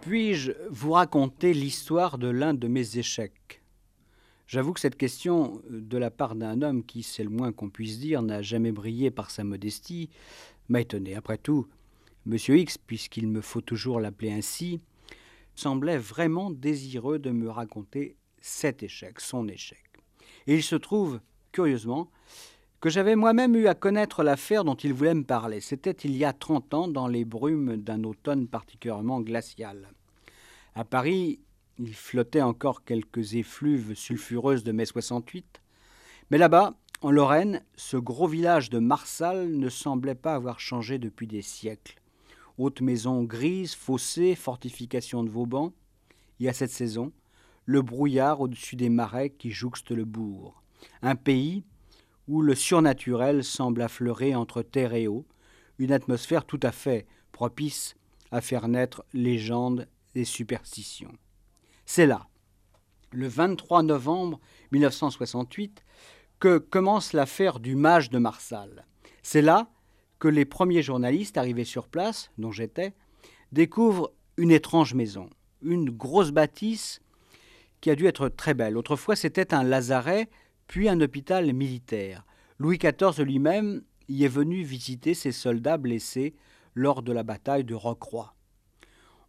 Puis-je vous raconter l'histoire de l'un de mes échecs? J'avoue que cette question, de la part d'un homme qui, c'est le moins qu'on puisse dire, n'a jamais brillé par sa modestie, m'a étonné. Après tout, Monsieur X, puisqu'il me faut toujours l'appeler ainsi, semblait vraiment désireux de me raconter cet échec, son échec. Et il se trouve, curieusement, que j'avais moi-même eu à connaître l'affaire dont il voulait me parler. C'était il y a trente ans, dans les brumes d'un automne particulièrement glacial. À Paris, il flottait encore quelques effluves sulfureuses de mai 68, mais là-bas, en Lorraine, ce gros village de Marsal ne semblait pas avoir changé depuis des siècles. Haute maison grise, fossés, fortification de Vauban, et à cette saison, le brouillard au-dessus des marais qui jouxtent le bourg. Un pays où le surnaturel semble affleurer entre terre et eau, une atmosphère tout à fait propice à faire naître légendes des superstitions. C'est là, le 23 novembre 1968, que commence l'affaire du mage de Marsal. C'est là que les premiers journalistes arrivés sur place, dont j'étais, découvrent une étrange maison, une grosse bâtisse qui a dû être très belle. Autrefois, c'était un lazaret, puis un hôpital militaire. Louis XIV lui-même y est venu visiter ses soldats blessés lors de la bataille de Rocroi.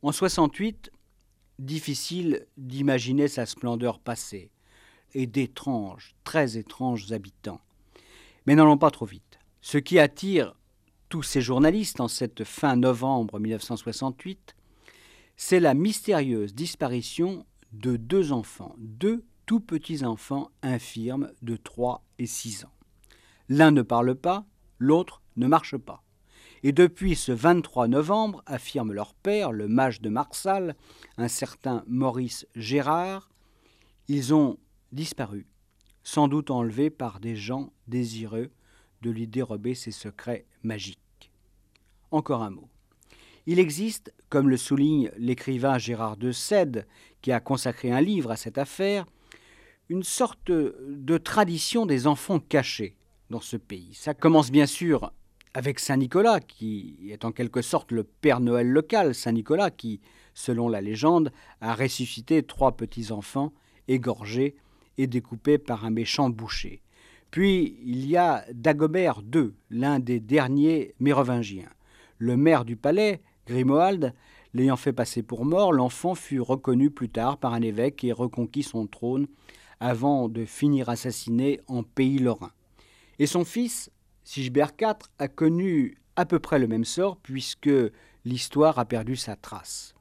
En 68, difficile d'imaginer sa splendeur passée et d'étranges, très étranges habitants. Mais n'allons pas trop vite. Ce qui attire tous ces journalistes en cette fin novembre 1968, c'est la mystérieuse disparition de deux enfants, deux tout petits enfants infirmes de 3 et 6 ans. L'un ne parle pas, l'autre ne marche pas. Et depuis ce 23 novembre, affirme leur père, le mage de Marsal, un certain Maurice Gérard, ils ont disparu, sans doute enlevés par des gens désireux de lui dérober ses secrets magiques. Encore un mot. Il existe, comme le souligne l'écrivain Gérard de Sède, qui a consacré un livre à cette affaire, une sorte de tradition des enfants cachés dans ce pays. Ça commence bien sûr avec Saint Nicolas, qui est en quelque sorte le Père Noël local, Saint Nicolas, qui, selon la légende, a ressuscité trois petits-enfants égorgés et découpés par un méchant boucher. Puis il y a Dagobert II, l'un des derniers mérovingiens. Le maire du palais, Grimoald, l'ayant fait passer pour mort, l'enfant fut reconnu plus tard par un évêque et reconquit son trône avant de finir assassiné en pays lorrain. Et son fils, Sigebert IV a connu à peu près le même sort puisque l'histoire a perdu sa trace.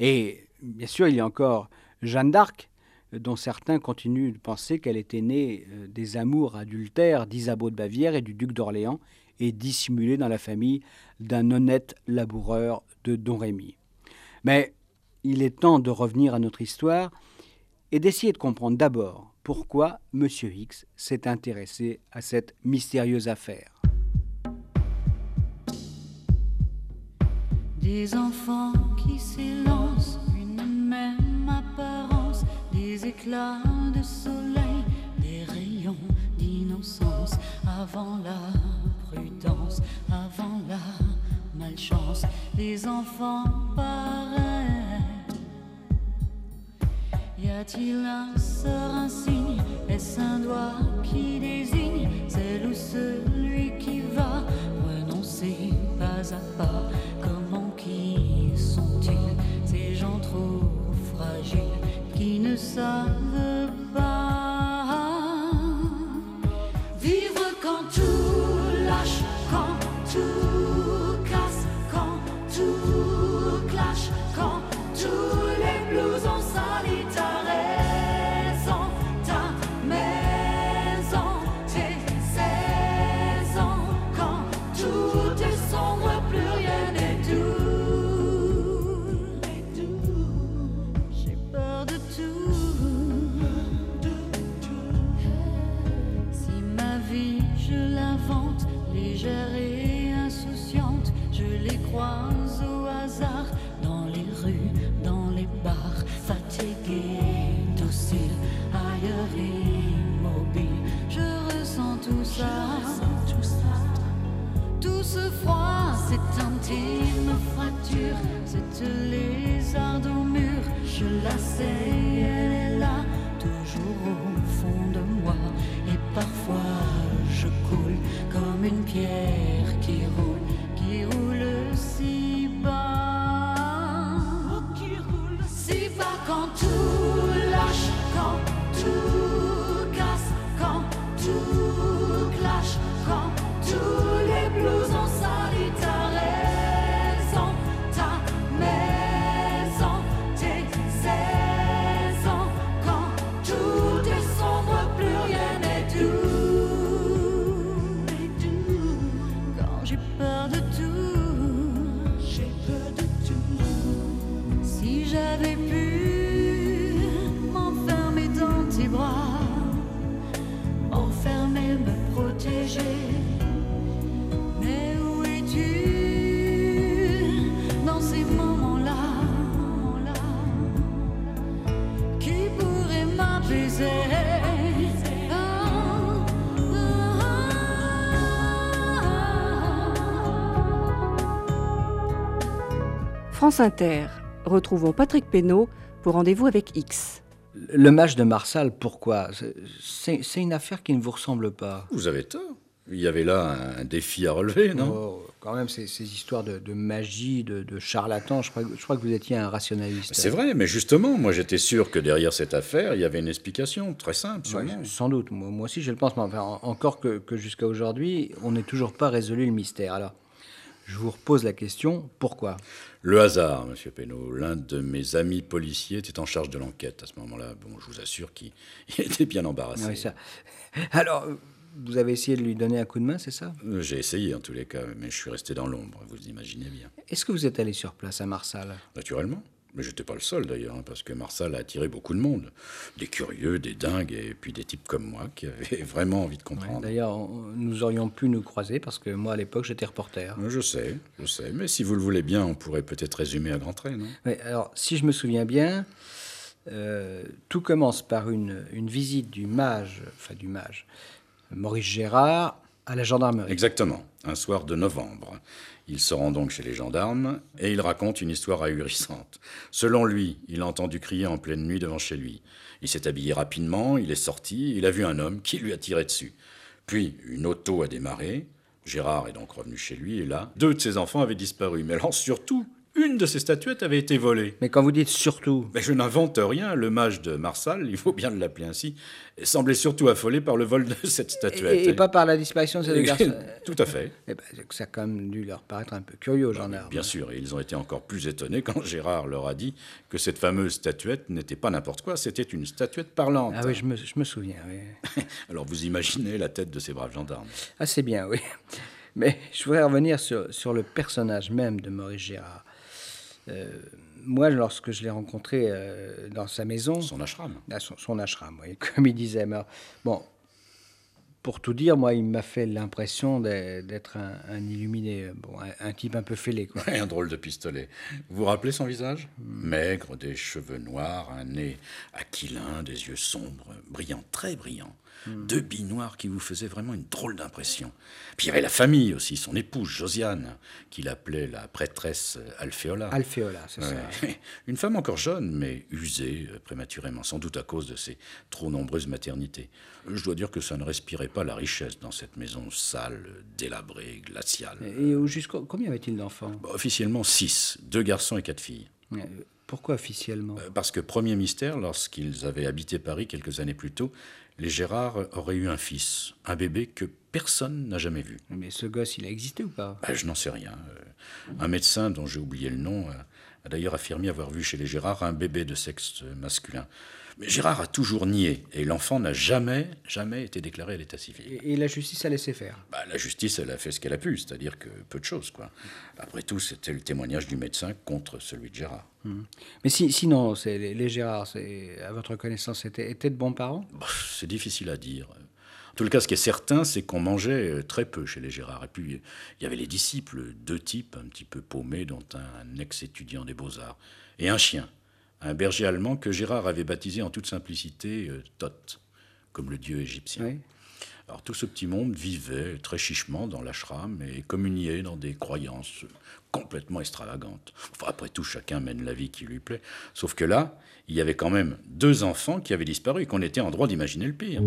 Et bien sûr, il y a encore Jeanne d'Arc, dont certains continuent de penser qu'elle était née euh, des amours adultères d'Isabeau de Bavière et du duc d'Orléans et dissimulée dans la famille d'un honnête laboureur de Don Rémy. Mais il est temps de revenir à notre histoire et d'essayer de comprendre d'abord pourquoi M. X s'est intéressé à cette mystérieuse affaire. Des enfants qui s'élancent, une même apparence, des éclats de soleil, des rayons d'innocence, avant la prudence, avant la malchance, des enfants pareils. Y a-t-il un sort, un signe? Est-ce un doigt qui désigne? Celle ou celui qui va? Renoncer pas à pas. Comment qui sont-ils ces gens trop fragiles qui ne savent pas? France Inter. Retrouvons Patrick Pénaud pour Rendez-vous avec X. Le match de Marsal, pourquoi? C'est- une affaire qui ne vous ressemble pas. Vous avez tort. Il y avait là un défi à relever, non? Oh, quand même, ces, ces histoires de, de magie, de, de charlatan, je crois, que- je crois que vous étiez un rationaliste. C'est vrai, mais justement, moi j'étais sûr que derrière cette affaire, il y avait une explication très simple, Ouais, sans doute, moi, moi aussi je le pense, mais enfin, en- encore que, que jusqu'à aujourd'hui, on n'est toujours pas résolu le mystère. Alors, je vous repose la question, pourquoi? Le hasard, monsieur Pénaud. L'un de mes amis policiers était en charge de l'enquête à ce moment-là. Bon, je vous assure qu'il il était bien embarrassé. Ah oui, ça. Alors, vous avez essayé de lui donner un coup de main, c'est ça? Euh, J'ai essayé en tous les cas, mais je suis resté dans l'ombre, vous imaginez bien. Est-ce que vous êtes allé sur place à Marsal? Naturellement. Mais j'étais pas le seul d'ailleurs, hein, parce que Marsal a attiré beaucoup de monde. Des curieux, des dingues, et puis des types comme moi qui avaient vraiment envie de comprendre. D'ailleurs, nous aurions pu nous croiser parce que moi, à l'époque, j'étais reporter. Je sais, je sais, mais si vous le voulez bien, on pourrait peut-être résumer à grands traits, non? Alors, si je me souviens bien, euh, tout commence par une, une visite du mage, enfin du mage, Maurice Gérard, à la gendarmerie. Exactement, un soir de novembre. Il se rend donc chez les gendarmes et il raconte une histoire ahurissante. Selon lui, il a entendu crier en pleine nuit devant chez lui. Il s'est habillé rapidement, il est sorti, il a vu un homme qui lui a tiré dessus. Puis une auto a démarré. Gérard est donc revenu chez lui et là, deux de ses enfants avaient disparu. Mais alors surtout, une de ses statuettes avait été volée. Mais quand vous dites surtout, Mais je n'invente rien, le mage de Marsal, il faut bien l'appeler ainsi, semblait surtout affolé par le vol de cette statuette. et, et pas par la disparition de ces deux garçons, Tout à fait. eh ben, ça a quand même dû leur paraître un peu curieux aux gendarmes. Bien sûr, et ils ont été encore plus étonnés quand Gérard leur a dit que cette fameuse statuette n'était pas n'importe quoi, c'était une statuette parlante. Ah oui, je me, je me souviens, oui. Alors vous imaginez la tête de ces braves gendarmes. Ah, c'est bien, oui. Mais je voudrais revenir sur, sur le personnage même de Maurice Gérard. Euh, moi, lorsque je l'ai rencontré euh, dans sa maison, Son ashram. à son, son ashram, oui, comme il disait. mais, bon, pour tout dire, moi, il m'a fait l'impression d'être un, un illuminé, bon, un, un type un peu fêlé, quoi. Un drôle de pistolet. Vous vous rappelez son visage? Maigre, des cheveux noirs, un nez aquilin, des yeux sombres, brillants, très brillants. Deux billes noires qui vous faisaient vraiment une drôle d'impression. Puis il y avait la famille aussi, son épouse Josiane, qu'il appelait la prêtresse Alphéola. Alphéola, c'est ça. Ouais. Une femme encore jeune, mais usée euh, prématurément, sans doute à cause de ses trop nombreuses maternités. Euh, Je dois dire que ça ne respirait pas la richesse dans cette maison sale, délabrée, glaciale. Et au- jusqu'au combien y avait-il d'enfants? Bah, officiellement six, deux garçons et quatre filles. Euh, Pourquoi officiellement? Euh, Parce que premier mystère, lorsqu'ils avaient habité Paris quelques années plus tôt, les Gérard auraient eu un fils, un bébé que personne n'a jamais vu. Mais ce gosse, il a existé ou pas? Bah, je n'en sais rien. Euh, Un médecin dont j'ai oublié le nom euh, a d'ailleurs affirmé avoir vu chez les Gérard un bébé de sexe masculin. Mais Gérard a toujours nié et l'enfant n'a jamais, jamais été déclaré à l'état civil. et, et la justice a laissé faire. Bah, la justice, elle a fait ce qu'elle a pu, c'est-à-dire que peu de choses, quoi. Après tout, c'était le témoignage du médecin contre celui de Gérard. Mais si, sinon, les, les Gérard, à votre connaissance, étaient, étaient de bons parents? Bah, c'est difficile à dire. En tout cas, ce qui est certain, c'est qu'on mangeait euh, très peu chez les Gérard. Et puis, il y avait les disciples, deux types un petit peu paumés, dont un ex-étudiant des beaux-arts, et un chien, un berger allemand que Gérard avait baptisé en toute simplicité euh, Thoth, comme le dieu égyptien. Alors tout ce petit monde vivait très chichement dans l'ashram et communiait dans des croyances complètement extravagantes. Enfin, après tout, chacun mène la vie qui lui plaît. Sauf que là, il y avait quand même deux enfants qui avaient disparu et qu'on était en droit d'imaginer le pire.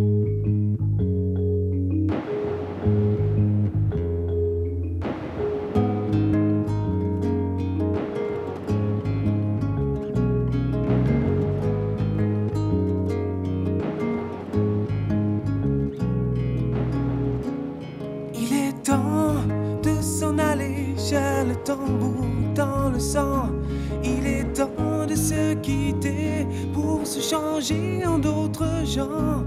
En d'autres gens.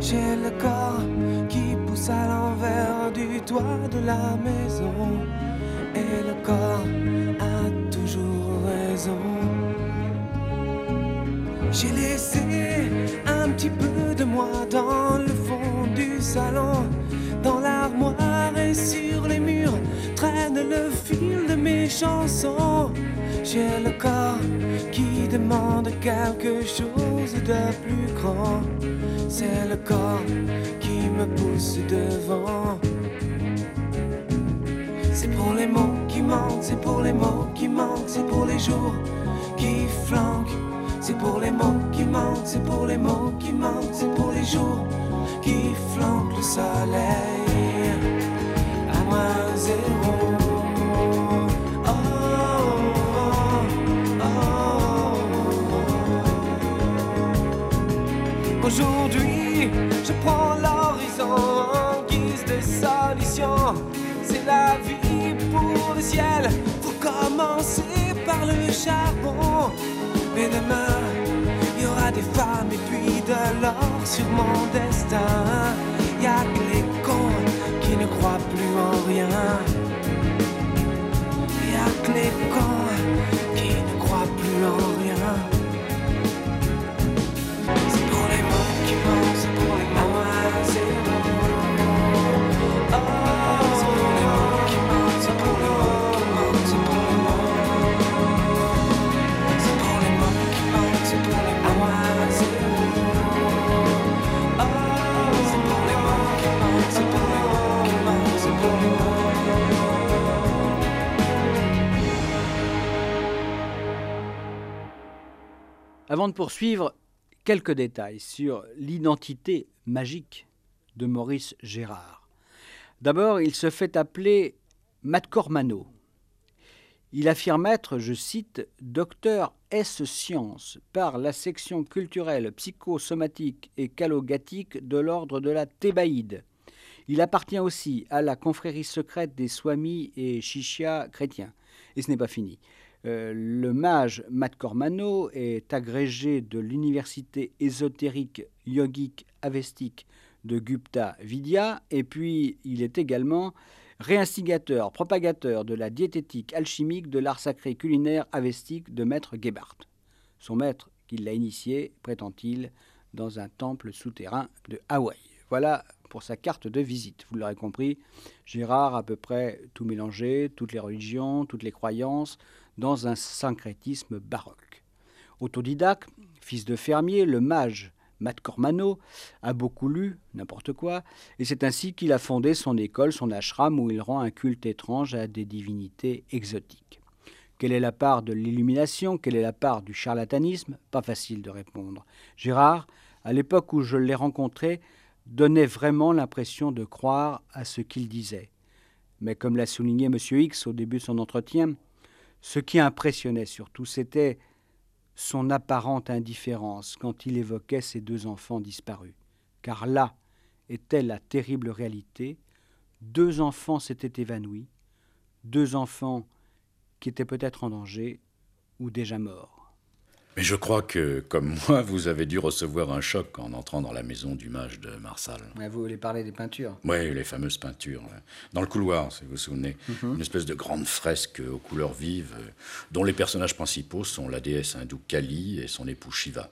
J'ai le corps qui pousse à l'envers du toit de la maison. Et le corps a toujours raison. J'ai laissé un petit peu de moi dans le fond du salon, dans l'armoire et sur les murs traîne le fil de mes chansons. J'ai le corps qui demande quelque chose de plus grand. C'est le corps qui me pousse devant. C'est pour les mots qui manquent, c'est pour les mots qui manquent, c'est pour les jours qui flanquent. C'est pour les mots qui manquent, c'est pour les mots qui manquent, c'est pour les jours qui flanquent le soleil. À moins zéro. Aujourd'hui, je prends l'horizon en guise de solution. C'est la vie pour le ciel. Faut commencer par le charbon. Mais demain, il y aura des femmes et puis de l'or sur mon destin. Y a que les cons qui ne croient plus en rien. Y a que les cons qui ne croient plus en rien. Avant de poursuivre, quelques détails sur l'identité magique de Maurice Gérard. D'abord, il se fait appeler Matcormano. Il affirme être, je cite, docteur S sciences par la section culturelle, psychosomatique et calogatique de l'ordre de la Thébaïde. Il appartient aussi à la confrérie secrète des Swamis et Shishya chrétiens. Et ce n'est pas fini. Euh, le mage Matt Cormano est agrégé de l'université ésotérique yogique avestique de Gupta Vidya et puis il est également réinstigateur, propagateur de la diététique alchimique de l'art sacré culinaire avestique de maître Gebhardt. Son maître, qui l'a initié, prétend-il, dans un temple souterrain de Hawaï. Voilà pour sa carte de visite. Vous l'aurez compris, Gérard à peu près tout mélangé, toutes les religions, toutes les croyances, dans un syncrétisme baroque. Autodidacte, fils de fermier, le mage Matt Cormano a beaucoup lu, n'importe quoi, et c'est ainsi qu'il a fondé son école, son ashram, où il rend un culte étrange à des divinités exotiques. Quelle est la part de l'illumination? Quelle est la part du charlatanisme? Pas facile de répondre. Gérard, à l'époque où je l'ai rencontré, donnait vraiment l'impression de croire à ce qu'il disait. Mais comme l'a souligné M. X au début de son entretien, ce qui impressionnait surtout, c'était son apparente indifférence quand il évoquait ses deux enfants disparus. Car là était la terrible réalité. Deux enfants s'étaient évanouis, deux enfants qui étaient peut-être en danger ou déjà morts. Mais je crois que, comme moi, vous avez dû recevoir un choc en entrant dans la maison du mage de Marsal. vous voulez parler des peintures Oui, les fameuses peintures. Dans le couloir, si vous vous souvenez. Mhm. Une espèce de grande fresque aux couleurs vives, dont les personnages principaux sont la déesse hindoue Kali et son époux Shiva.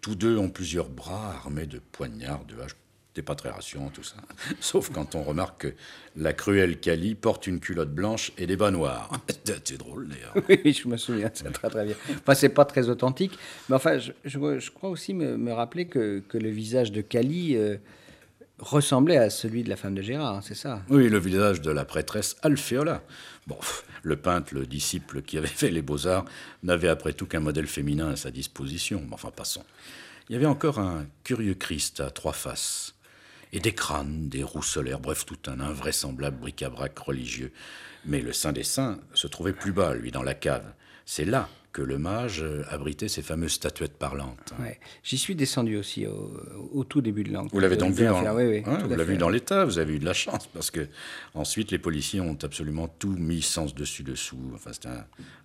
Tous deux ont plusieurs bras armés de poignards, de haches, C'était pas très rassurant tout ça. Sauf quand on remarque que la cruelle Cali porte une culotte blanche et des bas noirs. C'est drôle d'ailleurs. Oui, je me souviens, c'est très très bien. Enfin, c'est pas très authentique, mais enfin, je, je- je crois aussi me, me rappeler que, que le visage de Cali euh, ressemblait à celui de la femme de Gérard, hein, c'est ça? Oui, le visage de la prêtresse Alphéola. Bon, le peintre, le disciple qui avait fait les beaux-arts, n'avait après tout qu'un modèle féminin à sa disposition. Mais enfin, passons. Il y avait encore un curieux Christ à trois faces, et des crânes, des roues solaires, bref, tout un invraisemblable bric-à-brac religieux. Mais le Saint des Saints se trouvait plus bas, lui, dans la cave. C'est là que le mage euh, abritait ses fameuses statuettes parlantes. Ouais. J'y suis descendu aussi au, au tout début de l'an. Vous l'avez donc vu dans, oui, oui, vous l'avez fait. vu dans l'état, vous avez eu de la chance parce que ensuite les policiers ont absolument tout mis sens dessus dessous. Enfin, c'était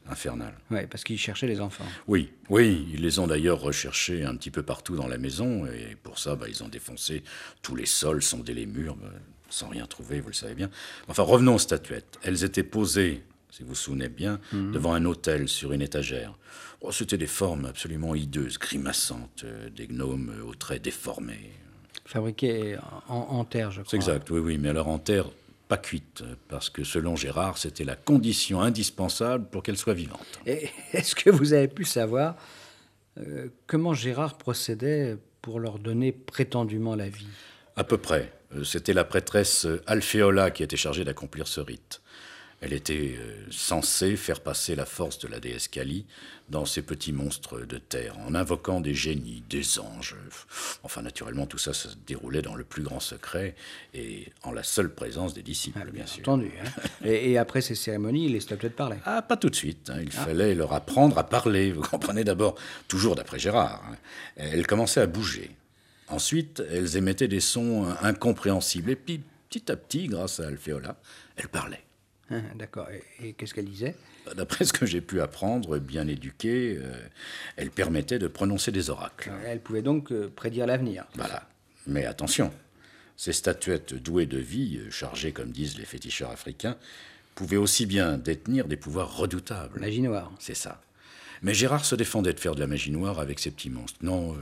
infernal. Ouais, parce qu'il cherchait les enfants. Oui, oui, ils les ont d'ailleurs recherchés un petit peu partout dans la maison et pour ça, bah, ils ont défoncé tous les sols, sondé les murs, bah, sans rien trouver, vous le savez bien. Enfin, revenons aux statuettes. Elles étaient posées, si vous vous souvenez bien, devant un autel sur une étagère. Oh, C'était des formes absolument hideuses, grimaçantes, euh, des gnomes aux traits déformés. Fabriqué en, en terre, je crois. C'est exact, oui, oui, mais alors en terre, pas cuite, parce que selon Gérard, c'était la condition indispensable pour qu'elle soit vivante. Est-ce que vous avez pu savoir euh, comment Gérard procédait pour leur donner prétendument la vie? À peu près. Euh, C'était la prêtresse Alphéola qui était chargée d'accomplir ce rite. Elle était euh, censée faire passer la force de la déesse Kali dans ces petits monstres de terre, en invoquant des génies, des anges. Enfin, naturellement, tout ça se déroulait dans le plus grand secret et en la seule présence des disciples, bien sûr. Entendu. hein. et, et après ces cérémonies, les statuettes parlaient. Ah, pas tout de suite. hein. Il fallait leur apprendre à parler. Vous comprenez d'abord, toujours d'après Gérard. hein. Elles commençaient à bouger. Ensuite, elles émettaient des sons euh, incompréhensibles. Et puis, petit à petit, grâce à Alphéola, elles parlaient. Hein, D'accord. Et, et qu'est-ce qu'elle disait? D'après ce que j'ai pu apprendre, bien éduquées, euh, elles permettaient de prononcer des oracles. Elle pouvait donc euh, prédire l'avenir. Voilà. Mais attention, ces statuettes douées de vie, euh, chargées, comme disent les féticheurs africains, pouvaient aussi bien détenir des pouvoirs redoutables. Magie noire. C'est ça. Mais Gérard se défendait de faire de la magie noire avec ces petits monstres. Non, euh,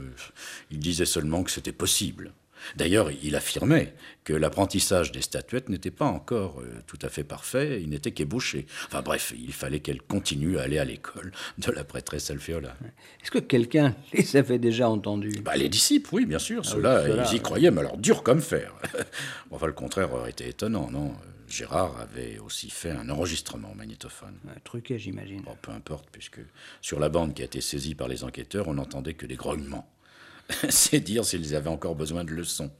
il disait seulement que c'était possible. D'ailleurs, il affirmait que l'apprentissage des statuettes n'était pas encore euh, tout à fait parfait, il n'était qu'ébauché. Enfin bref, il fallait qu'elle continue à aller à l'école de la prêtresse Alphéola. Est-ce que quelqu'un les avait déjà entendus Bah, les disciples, oui, bien sûr, Ah oui, ceux-là, ils y ouais. croyaient, mais alors dur comme fer. enfin, le contraire aurait été étonnant, non? Gérard avait aussi fait un enregistrement au magnétophone. Ouais, Truqué, j'imagine. Bon, peu importe, puisque sur la bande qui a été saisie par les enquêteurs, on n'entendait que des grognements. C'est dire s'ils avaient encore besoin de leçons.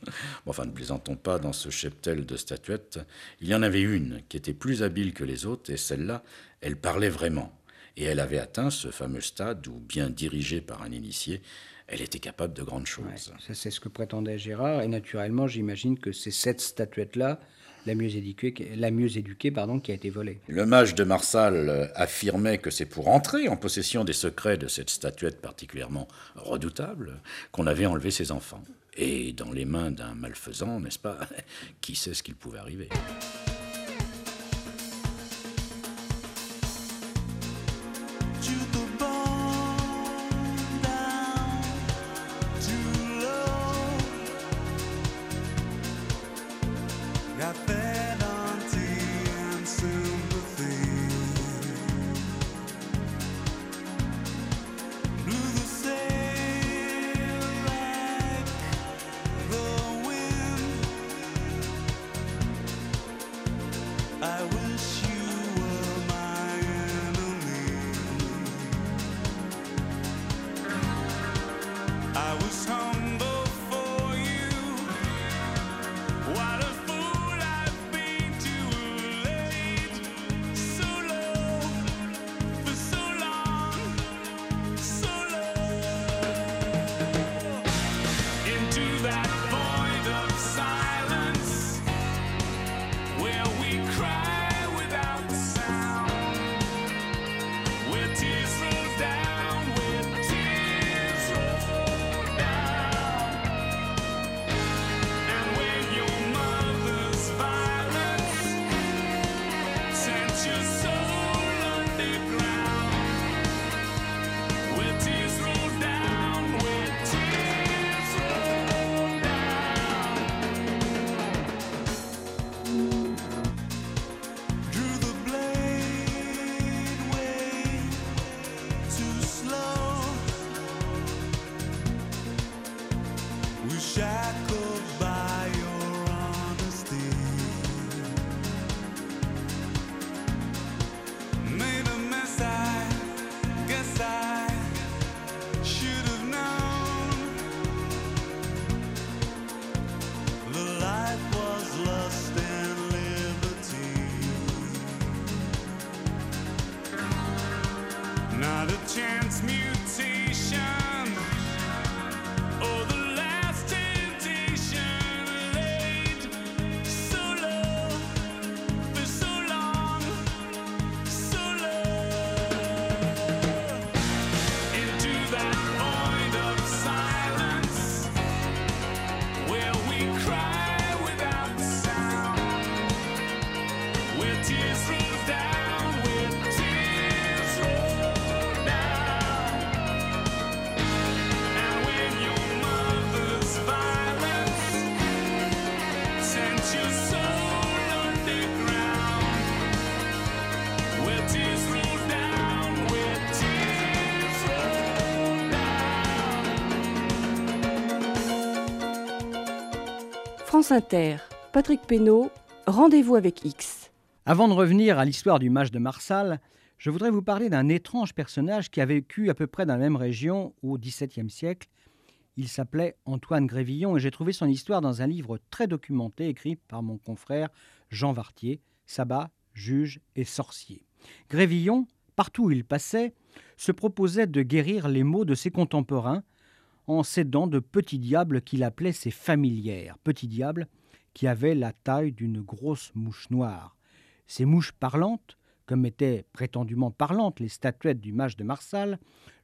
Enfin, ne plaisantons pas, dans ce cheptel de statuettes, il y en avait une qui était plus habile que les autres, et celle-là, elle parlait vraiment. Et elle avait atteint ce fameux stade où, bien dirigée par un initié, elle était capable de grandes choses. Ouais, ça, c'est ce que prétendait Gérard. Et naturellement, j'imagine que c'est cette statuette-là, la mieux éduquée, qui- la mieux éduquée pardon, qui a été volée. Le mage de Marsal affirmait que c'est pour entrer en possession des secrets de cette statuette particulièrement redoutable qu'on avait enlevé ses enfants. Et dans les mains d'un malfaisant, n'est-ce pas? Qui sait ce qu'il pouvait arriver? France Inter, Patrick Pénaud, Rendez-vous avec X. Avant de revenir à l'histoire du mage de Marsal, je voudrais vous parler d'un étrange personnage qui a vécu à peu près dans la même région au XVIIe siècle. Il s'appelait Antoine Grévillon et j'ai trouvé son histoire dans un livre très documenté écrit par mon confrère Jean Vartier, Sabbat, juge et sorcier. Grévillon, partout où il passait, se proposait de guérir les maux de ses contemporains en s'aidant de petits diables qu'il appelait ses familières, petits diables qui avaient la taille d'une grosse mouche noire. Ces mouches parlantes, comme étaient prétendument parlantes les statuettes du mage de Marsal,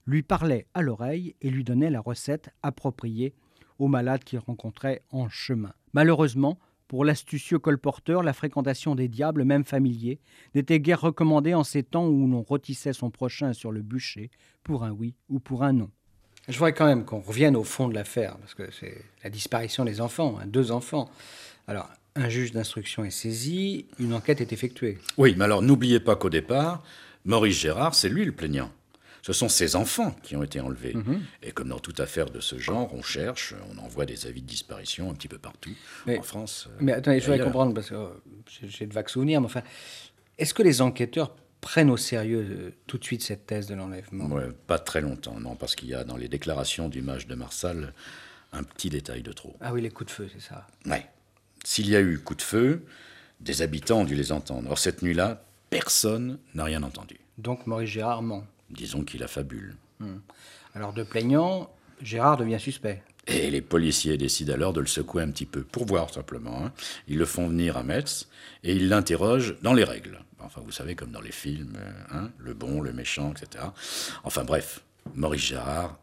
lui parlaient à l'oreille et lui donnaient la recette appropriée aux malades qu'il rencontrait en chemin. Malheureusement, pour l'astucieux colporteur, la fréquentation des diables, même familiers, n'était guère recommandée en ces temps où l'on rôtissait son prochain sur le bûcher pour un oui ou pour un non. Je voudrais quand même qu'on revienne au fond de l'affaire, parce que c'est la disparition des enfants, hein, deux enfants. Alors, un juge d'instruction est saisi, une enquête est effectuée. Oui, mais alors n'oubliez pas qu'au départ, Maurice Gérard, c'est lui le plaignant. Ce sont ses enfants qui ont été enlevés. Et comme dans toute affaire de ce genre, on cherche, on envoie des avis de disparition un petit peu partout. Mais- en France. euh, Mais attendez, je et voudrais comprendre, parce que euh, j'ai de vagues souvenirs, mais enfin, est-ce que les enquêteurs prennent au sérieux euh, tout de suite cette thèse de l'enlèvement Ouais, pas très longtemps, non, parce qu'il y a dans les déclarations du mage de Marsal un petit détail de trop. Ah oui, les coups de feu, c'est ça. Ouais. S'il y a eu coup de feu, des habitants ont dû les entendre. Or, cette nuit-là, personne n'a rien entendu. Donc Maurice Gérard ment. Disons qu'il a fabule. Alors de plaignant, Gérard devient suspect. Et les policiers décident alors de le secouer un petit peu, pour voir simplement. hein. Ils le font venir à Metz et ils l'interrogent dans les règles. Enfin, vous savez, comme dans les films, euh, hein, le bon, le méchant, etc. Enfin bref, Maurice Gérard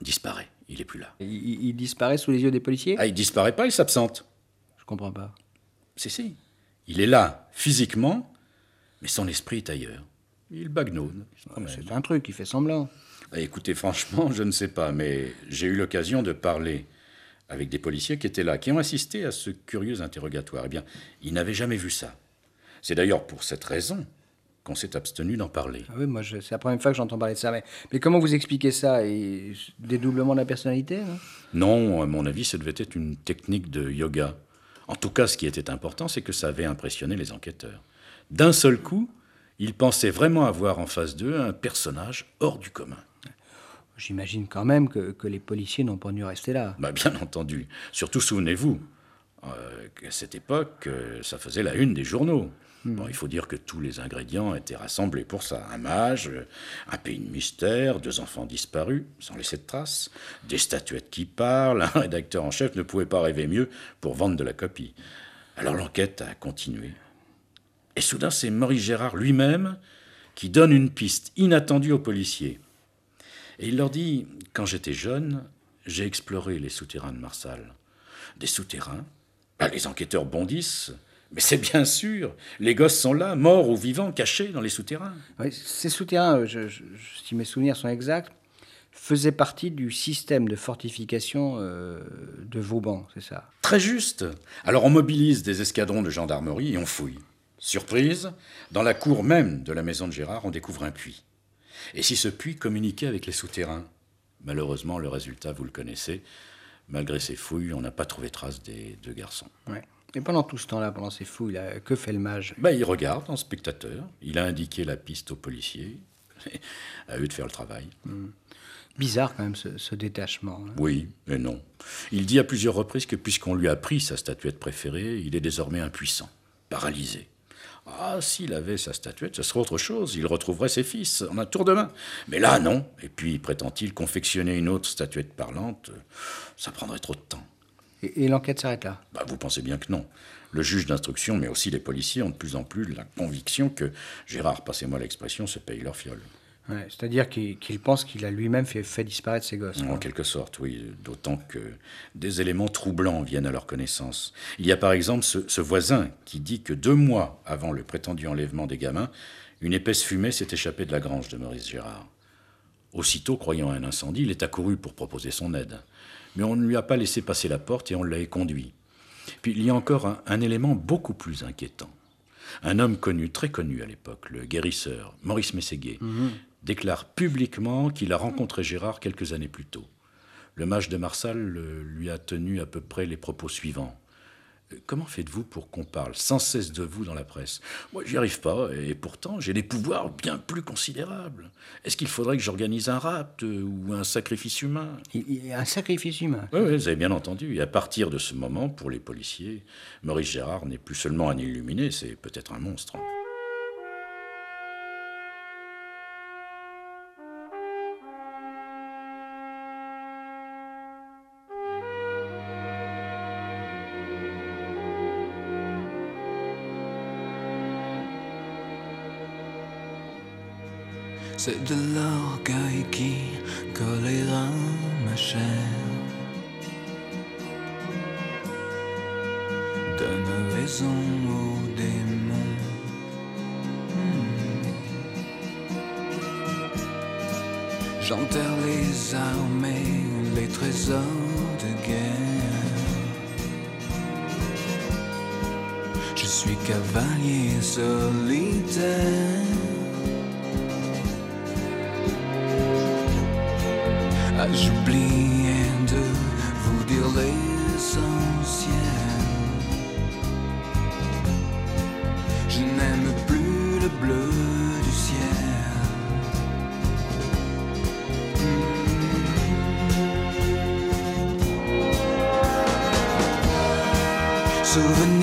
disparaît. Il est plus là. Il, disparaît sous les yeux des policiers? Ah, il disparaît pas, il s'absente. Je comprends pas. Si, si. Il est là, physiquement, mais son esprit est ailleurs. Il se promène. C'est un truc, il fait semblant. Ah, Écoutez, franchement, je ne sais pas, mais j'ai eu l'occasion de parler avec des policiers qui étaient là, qui ont assisté à ce curieux interrogatoire. Eh bien, ils n'avaient jamais vu ça. C'est d'ailleurs pour cette raison qu'on s'est abstenu d'en parler. Ah oui, moi, c'est la première fois que j'entends parler de ça. Mais, mais comment vous expliquez ça? Et Dédoublement de la personnalité non Non, à mon avis, ça devait être une technique de yoga. En tout cas, ce qui était important, c'est que ça avait impressionné les enquêteurs. D'un seul coup, ils pensaient vraiment avoir en face d'eux un personnage hors du commun. J'imagine quand même que, que les policiers n'ont pas dû rester là. Bah, bien entendu. Surtout, souvenez-vous, euh, qu'à cette époque, euh, ça faisait la une des journaux. Bon, il faut dire que tous les ingrédients étaient rassemblés pour ça. Un mage, euh, un pays de mystère, deux enfants disparus, sans laisser de traces, des statuettes qui parlent, un rédacteur en chef ne pouvait pas rêver mieux pour vendre de la copie. Alors l'enquête a continué. Et soudain, c'est Maurice Gérard lui-même qui donne une piste inattendue aux policiers. Et il leur dit Quand j'étais jeune, j'ai exploré les souterrains de Marsal. Des souterrains? Bah, Les enquêteurs bondissent. Mais c'est bien sûr Les gosses sont là, morts ou vivants, cachés dans les souterrains. Oui, ces souterrains, euh, je- je- je- si mes souvenirs sont exacts, faisaient partie du système de fortification euh, de Vauban, c'est ça? Très juste Alors on mobilise des escadrons de gendarmerie et on fouille. Surprise Dans la cour même de la maison de Gérard, on découvre un puits. Et si ce puits communiquait avec les souterrains Malheureusement, le résultat, vous le connaissez. Malgré ses fouilles, on n'a pas trouvé trace des deux garçons. Ouais. Et pendant tout ce temps-là, pendant ces fouilles, là, que fait le mage? Ben, il regarde en spectateur, il a indiqué la piste aux policiers, à eux de faire le travail. Bizarre quand même ce, ce détachement. hein. Oui, mais non. Il dit à plusieurs reprises que puisqu'on lui a pris sa statuette préférée, il est désormais impuissant, paralysé. Ah, s'il avait sa statuette, ce serait autre chose. Il retrouverait ses fils en un tour de main. Mais là, non. Et puis, prétend-il, confectionner une autre statuette parlante, ça prendrait trop de temps. Et, et l'enquête s'arrête là? Bah, vous pensez bien que non. Le juge d'instruction, mais aussi les policiers, ont de plus en plus la conviction que Gérard, passez-moi l'expression, se paye leur fiole. Ouais, C'est-à-dire qu'il pense qu'il a lui-même fait, fait disparaître ses gosses. En quelque sorte, oui. D'autant que des éléments troublants viennent à leur connaissance. Il y a par exemple ce, ce voisin qui dit que deux mois avant le prétendu enlèvement des gamins, une épaisse fumée s'est échappée de la grange de Maurice Gérard. Aussitôt, croyant à un incendie, il est accouru pour proposer son aide. Mais on ne lui a pas laissé passer la porte et on l'a éconduit. Puis il y a encore un, un élément beaucoup plus inquiétant. Un homme connu, très connu à l'époque, le guérisseur, Maurice Mességuet, déclare publiquement qu'il a rencontré Gérard quelques années plus tôt. Le mage de Marsal euh, lui a tenu à peu près les propos suivants. Euh, Comment faites-vous pour qu'on parle sans cesse de vous dans la presse? Moi, j'y arrive pas, et pourtant, j'ai des pouvoirs bien plus considérables. Est-ce qu'il faudrait que j'organise un rapt euh, ou un sacrifice humain? Un sacrifice humain. oui, oui, vous avez bien entendu. Et à partir de ce moment, pour les policiers, Maurice Gérard n'est plus seulement un illuminé, c'est peut-être un monstre. C'est de l'orgueil qui colléra ma chair. Donne raison aux démons. Hmm. J'enterre les armées, les trésors de guerre. Je suis cavalier solitaire. J'oubliais de vous dire l'essentiel. Je n'aime plus le bleu du ciel. Souvenir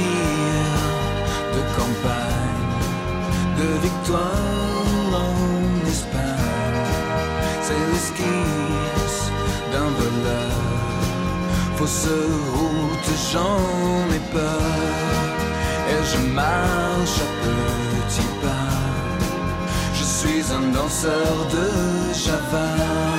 un danseur de Java.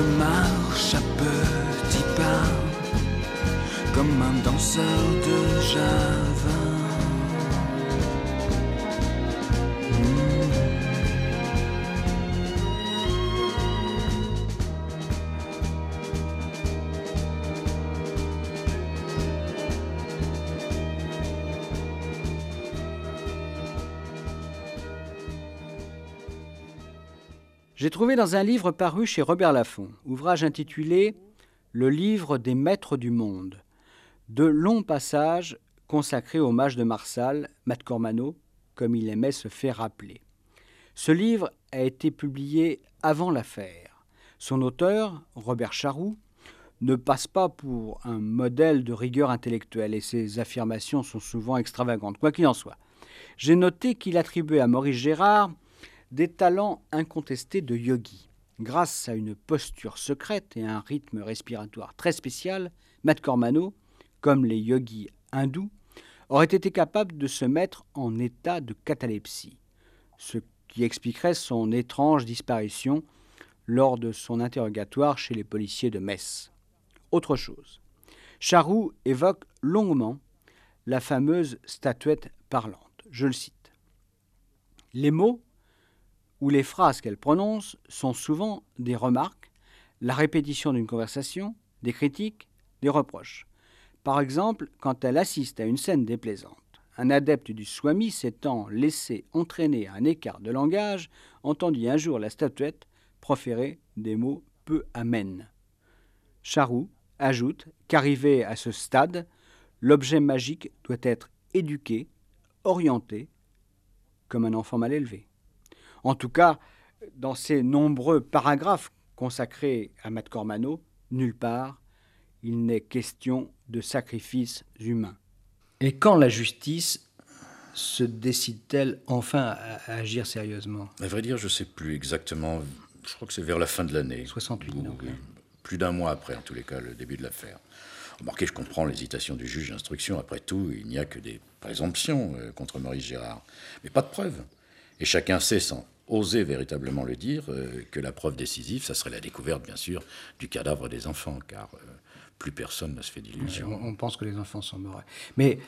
Je marche à petits pas, comme un danseur de Java. J'ai trouvé dans un livre paru chez Robert Laffont, ouvrage intitulé Le livre des maîtres du monde, de longs passages consacrés au mage de Marsal, Matt Cormano, comme il aimait se faire rappeler. Ce livre a été publié avant l'affaire. Son auteur, Robert Charroux, ne passe pas pour un modèle de rigueur intellectuelle et ses affirmations sont souvent extravagantes, quoi qu'il en soit. J'ai noté qu'il attribuait à Maurice Gérard des talents incontestés de yogi. Grâce à une posture secrète et un rythme respiratoire très spécial, Matt Cormano, comme les yogis hindous, aurait été capable de se mettre en état de catalepsie, ce qui expliquerait son étrange disparition lors de son interrogatoire chez les policiers de Metz. Autre chose. Charroux évoque longuement la fameuse statuette parlante. Je le cite. Les mots ou les phrases qu'elle prononce sont souvent des remarques, la répétition d'une conversation, des critiques, des reproches. Par exemple, quand elle assiste à une scène déplaisante, un adepte du swami s'étant laissé entraîner à un écart de langage entendit un jour la statuette proférer des mots peu amènes. Charroux ajoute qu'arrivé à ce stade, l'objet magique doit être éduqué, orienté, comme un enfant mal élevé. En tout cas, dans ces nombreux paragraphes consacrés à Matt Cormano, nulle part il n'est question de sacrifices humains. Et quand la justice se décide-t-elle enfin à, à agir sérieusement? À vrai dire, je ne sais plus exactement. Je crois que c'est vers la fin de l'année. 68, Ou- donc. Plus d'un mois après, en tous les cas, le début de l'affaire. Remarquez, je comprends l'hésitation du juge d'instruction. Après tout, il n'y a que des présomptions euh, contre Maurice Gérard. Mais pas de preuves. Et chacun sait, sans oser véritablement le dire, euh, que la preuve décisive, ça serait la découverte, bien sûr, du cadavre des enfants, car euh, plus personne ne se fait d'illusions. On, pense que les enfants sont morts. Mais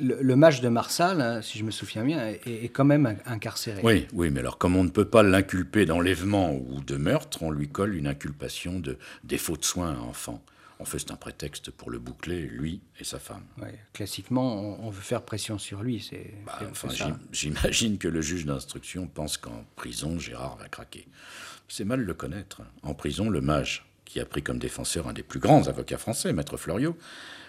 le, le mage de Marsal, hein, si je me souviens bien, est, est quand même in- incarcéré. Oui, oui, mais alors comme on ne peut pas l'inculper d'enlèvement ou de meurtre, on lui colle une inculpation de défaut de soins à enfant. En fait, c'est un prétexte pour le boucler, lui et sa femme. Ouais, Classiquement, on, on veut faire pression sur lui. C'est Bah, enfin, j'imagine que le juge d'instruction pense qu'en prison, Gérard va craquer. C'est mal le connaître. En prison, le mage, qui a pris comme défenseur un des plus grands avocats français, Maître Fleuriot,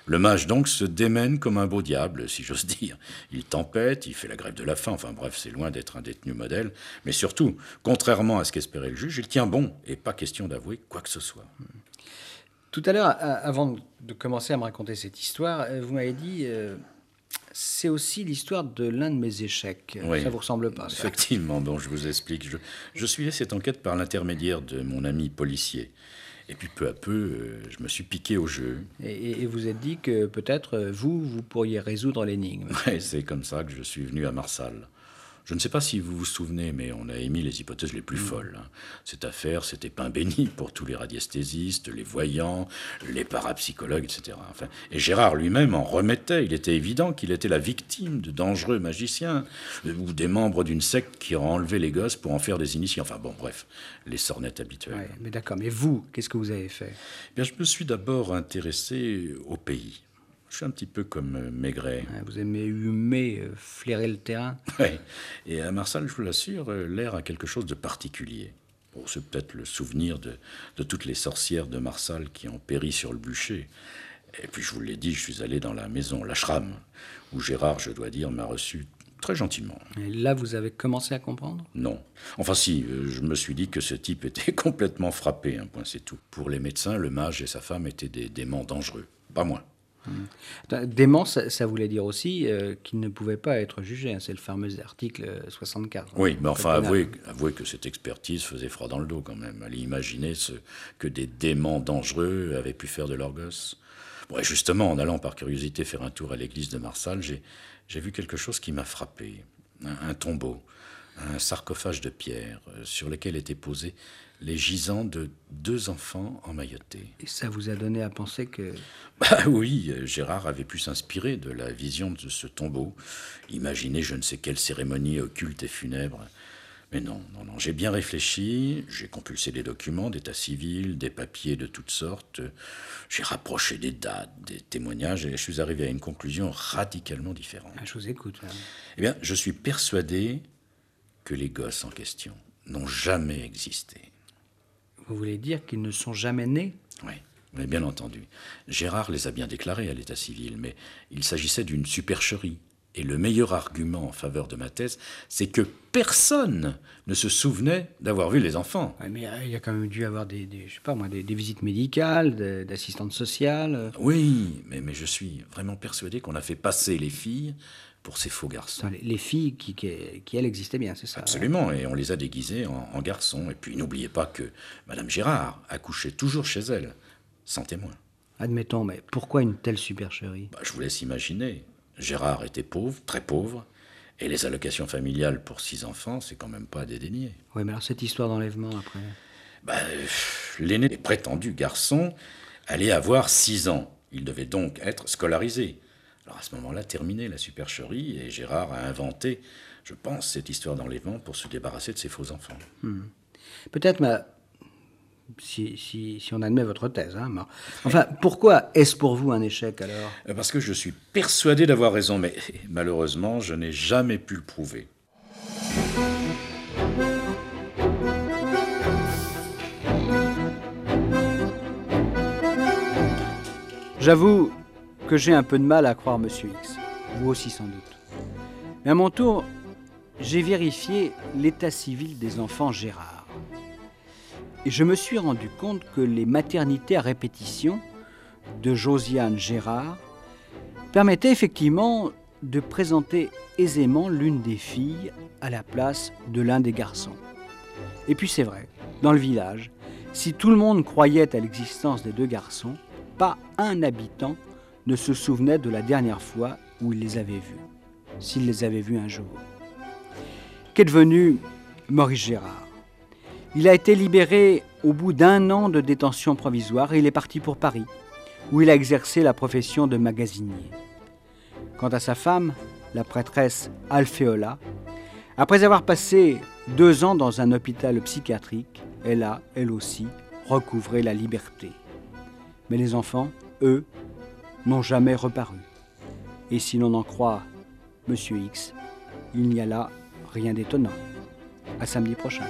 le mage donc se démène comme un beau diable, si j'ose dire. Il tempête, il fait la grève de la faim, enfin bref, c'est loin d'être un détenu modèle. Mais surtout, contrairement à ce qu'espérait le juge, il tient bon, et pas question d'avouer quoi que ce soit. Tout à l'heure, avant de commencer à me raconter cette histoire, euh, vous m'avez dit euh, c'est aussi l'histoire de l'un de mes échecs. Oui. Ça vous ressemble pas ça Effectivement, bon, je vous explique. Je, je suivais cette enquête par l'intermédiaire de mon ami policier. Et puis peu à peu, euh, je me suis piqué au jeu. et, vous êtes dit que peut-être vous, vous pourriez résoudre l'énigme. Ouais, c'est comme ça que je suis venu à Marsal. Je ne sais pas si vous vous souvenez, mais on a émis les hypothèses les plus folles. hein. Cette affaire, c'était pain béni pour tous les radiesthésistes, les voyants, les parapsychologues, etc. Enfin, et Gérard lui-même en remettait. Il était évident qu'il était la victime de dangereux magiciens euh, ou des membres d'une secte qui ont enlevé les gosses pour en faire des initiés. Enfin bon, bref, les sornettes habituelles. Ouais, mais d'accord. Mais vous, qu'est-ce que vous avez fait? Eh Bien, je me suis d'abord intéressé au pays. Je suis un petit peu comme euh, Maigret. Vous aimez humer, euh, flairer le terrain Ouais. Et à Marsal, je vous l'assure, euh, l'air a quelque chose de particulier. Bon, c'est peut-être le souvenir de, de toutes les sorcières de Marsal qui ont péri sur le bûcher. Et puis, je vous l'ai dit, je suis allé dans la maison, l'ashram, où Gérard, je dois dire, m'a reçu très gentiment. Et là, vous avez commencé à comprendre? Non. Enfin, si, je me suis dit que ce type était complètement frappé, un point, c'est tout. Pour les médecins, le mage et sa femme étaient des démons dangereux. Pas moi. Attends, Dément, ça, ça voulait dire aussi euh, qu'il ne pouvait pas être jugé. hein. C'est le fameux article euh, 64. Oui, mais enfin, avouez, avouez que cette expertise faisait froid dans le dos quand même. Allez imaginer ce que des démons dangereux avaient pu faire de leurs gosses. Bon, et justement, en allant par curiosité faire un tour à l'église de Marsal, j'ai, j'ai vu quelque chose qui m'a frappé. Un, un tombeau. Un sarcophage de pierre euh, sur lequel étaient posés les gisants de deux enfants emmaillotés. Et ça vous a donné à penser que... Bah oui, euh, Gérard avait pu s'inspirer de la vision de ce tombeau, imaginer je ne sais quelle cérémonie occulte et funèbre. Mais non, non, non, j'ai bien réfléchi, j'ai compulsé des documents d'état civil, des papiers de toutes sortes, j'ai rapproché des dates, des témoignages, et je suis arrivé à une conclusion radicalement différente. Ah, je vous écoute. Eh bien, je suis persuadé que les gosses en question n'ont jamais existé. Vous voulez dire qu'ils ne sont jamais nés? Oui, mais bien entendu. Gérard les a bien déclarés à l'état civil, mais il s'agissait d'une supercherie. Et le meilleur argument en faveur de ma thèse, c'est que personne ne se souvenait d'avoir vu les enfants. Ouais, Mais euh, il y a quand même dû avoir des, des- je sais pas moi, des, des visites médicales, d'assistantes sociales. euh. Oui, mais, mais je suis vraiment persuadé qu'on a fait passer les filles pour ces faux garçons. Les, les filles qui, qui, qui, elles, existaient bien, c'est ça Absolument, et on les a déguisées en, en garçons. Et puis n'oubliez pas que Madame Gérard accouchait toujours chez elle, sans témoin. Admettons, mais pourquoi une telle supercherie? Bah, je vous laisse imaginer. Gérard était pauvre, très pauvre, et les allocations familiales pour six enfants, c'est quand même pas à dédaigner. Oui, mais alors cette histoire d'enlèvement après? Bah, L'aîné des prétendus garçons allait avoir six ans. Il devait donc être scolarisé. Alors à ce moment-là, terminé la supercherie, et Gérard a inventé, je pense, cette histoire d'enlèvement pour se débarrasser de ses faux enfants. Peut-être, mais si, si, si on admet votre thèse. Hein, mais- Enfin, pourquoi est-ce pour vous un échec alors? Euh, Parce que je suis persuadé d'avoir raison, mais malheureusement, je n'ai jamais pu le prouver. J'avoue j'ai un peu de mal à croire Monsieur X. Vous aussi sans doute. Mais à mon tour, j'ai vérifié l'état civil des enfants Gérard. Et je me suis rendu compte que les maternités à répétition de Josiane Gérard permettaient effectivement de présenter aisément l'une des filles à la place de l'un des garçons. Et puis c'est vrai, dans le village, si tout le monde croyait à l'existence des deux garçons, pas un habitant ne se souvenait de la dernière fois où il les avait vus, s'il les avait vus un jour. Qu'est devenu Maurice Gérard? Il a été libéré au bout d'un an de détention provisoire et il est parti pour Paris, où il a exercé la profession de magasinier. Quant à sa femme, la prêtresse Alphéola, après avoir passé deux ans dans un hôpital psychiatrique, elle a, elle aussi, recouvré la liberté. Mais les enfants, eux, n'ont jamais reparu. Et si l'on en croit Monsieur X, il n'y a là rien d'étonnant. À samedi prochain.